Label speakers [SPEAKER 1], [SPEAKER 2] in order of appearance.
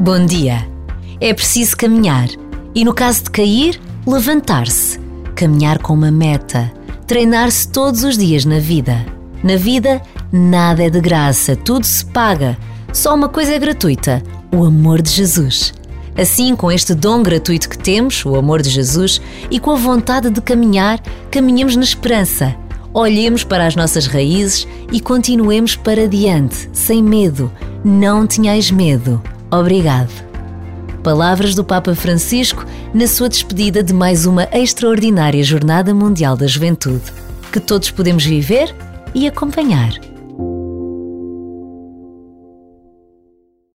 [SPEAKER 1] Bom dia. É preciso caminhar e, no caso de cair, levantar-se. Caminhar com uma meta. Treinar-se todos os dias na vida. Na vida, nada é de graça, tudo se paga. Só uma coisa é gratuita: o amor de Jesus. Assim, com este dom gratuito que temos, o amor de Jesus, e com a vontade de caminhar, caminhemos na esperança. Olhemos para as nossas raízes e continuemos para diante, sem medo. Não tenhais medo. Obrigado. Palavras do Papa Francisco na sua despedida de mais uma extraordinária Jornada Mundial da Juventude, que todos podemos viver e acompanhar.